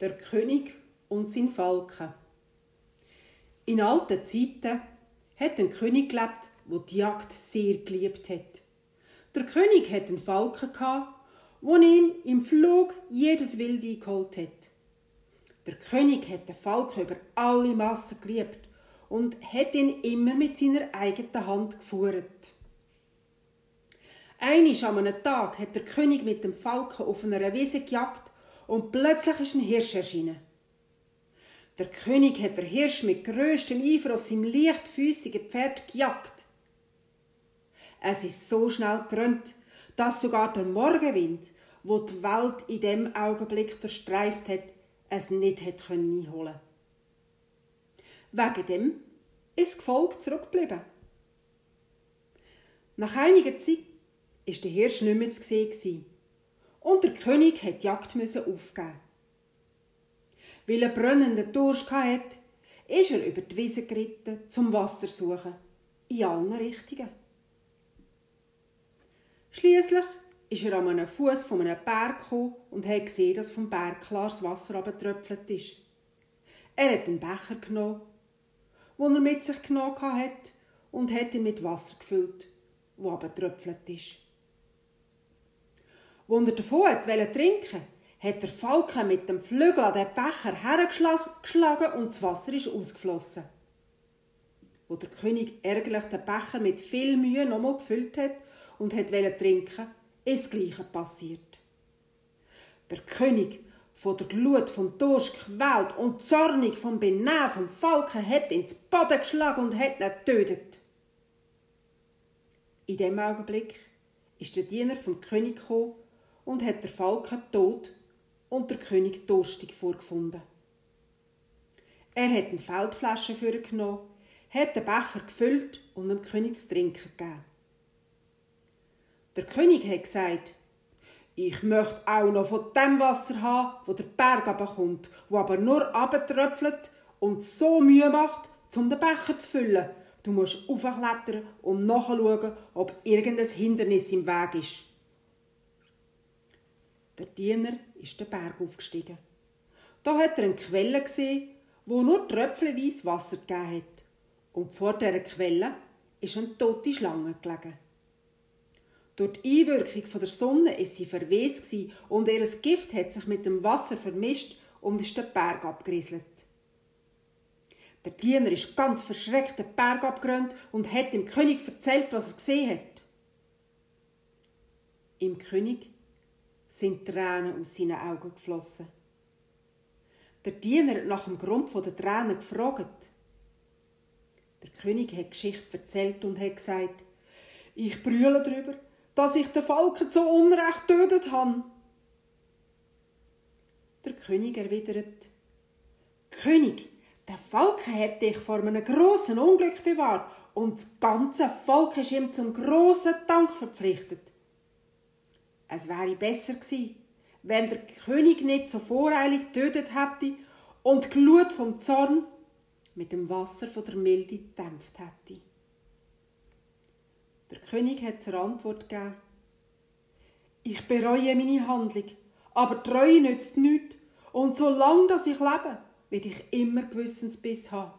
Der König und sein Falken. In alten Zeiten hat ein König gelebt, wo die Jagd sehr geliebt hat. Der König hat einen Falken gehabt, wo ihn im Flug jedes Wild eingeholt hat. Der König hat den Falken über alle Massen geliebt und hat ihn immer mit seiner eigenen Hand geführt. Einisch an einem Tag hat der König mit dem Falken auf einer Wiese gejagt und plötzlich ist ein Hirsch erschienen. Der König hat der Hirsch mit größtem Eifer auf seinem leichtfüßigen Pferd gejagt. Es ist so schnell gerannt, dass sogar der Morgenwind, wo die Welt in dem Augenblick durchstreift hat, es nicht hat einholen Wegen dem ist das Gefolge zurückgeblieben. Nach einiger Zeit ist der Hirsch nicht mehr zu sehen und der König hat die Jagd aufgeben. Weil er brennenden Durst hatte, ist er über die Wiese geritten, zum Wasser zu suchen, in allen Richtungen. Schließlich ist er an einem Fuß von einem Berg gekommen und hat gesehen, dass vom Berg klares Wasser abgetröpfelt ist. Er hat einen Becher genommen, den er mit sich genommen hat, und hat ihn mit Wasser gefüllt, wo abgetröpfelt ist. Wo er davon wollte trinken, hat der Falke mit dem Flügel an den Becher hergeschlagen und das Wasser ist ausgeflossen. Wo der König ärgerlich den Becher mit viel Mühe nochmal gefüllt hat und hat trinken, ist das Gleiche passiert. Der König von der Glut vom Durst gequält und zornig vom Benehmen vom Falken hat ins Boden geschlagen und hat ihn getötet. In dem Augenblick ist der Diener vom König gekommen und hat der Falken tot und der König durstig vorgefunden. Er hat eine Feldflasche für ihn genommen, hat den Becher gefüllt und dem König zu trinken gegeben. Der König hat gesagt, ich möchte auch noch von dem Wasser haben, wo der Berg kommt, wo aber nur abtröpfelt und so Mühe macht, um den Becher zu füllen. Du musst aufklettern und nachschauen, ob irgendein Hindernis im Weg ist. Der Diener ist den Berg aufgestiegen. Da hat er eine Quelle gesehen, wo nur tröpfelweise Wasser gegeben hat. Und vor dieser Quelle ist eine tote Schlange gelegen. Durch die Einwirkung der Sonne ist sie verwest und ihr Gift hat sich mit dem Wasser vermischt und ist den Berg abgerieselt. Der Diener ist ganz verschreckt den Berg abgerannt und hat dem König erzählt, was er gesehen hat. Im König sind Tränen aus seinen Augen geflossen. Der Diener hat nach dem Grund der Tränen gefragt. Der König hat Geschichte erzählt und hat gesagt, ich brülle darüber, dass ich den Falken so unrecht tötet habe. Der König erwidert, König, der Falke hat dich vor einem großen Unglück bewahrt und das ganze Volk ist ihm zum großen Dank verpflichtet. Es wäre besser gewesen, wenn der König nicht so voreilig getötet hätte und die Glut vom Zorn mit dem Wasser von der Milde dämpft hätte. Der König hat zur Antwort gegeben, ich bereue meine Handlung, aber Treue nützt nichts und solange ich lebe, werde ich immer Gewissensbiss haben.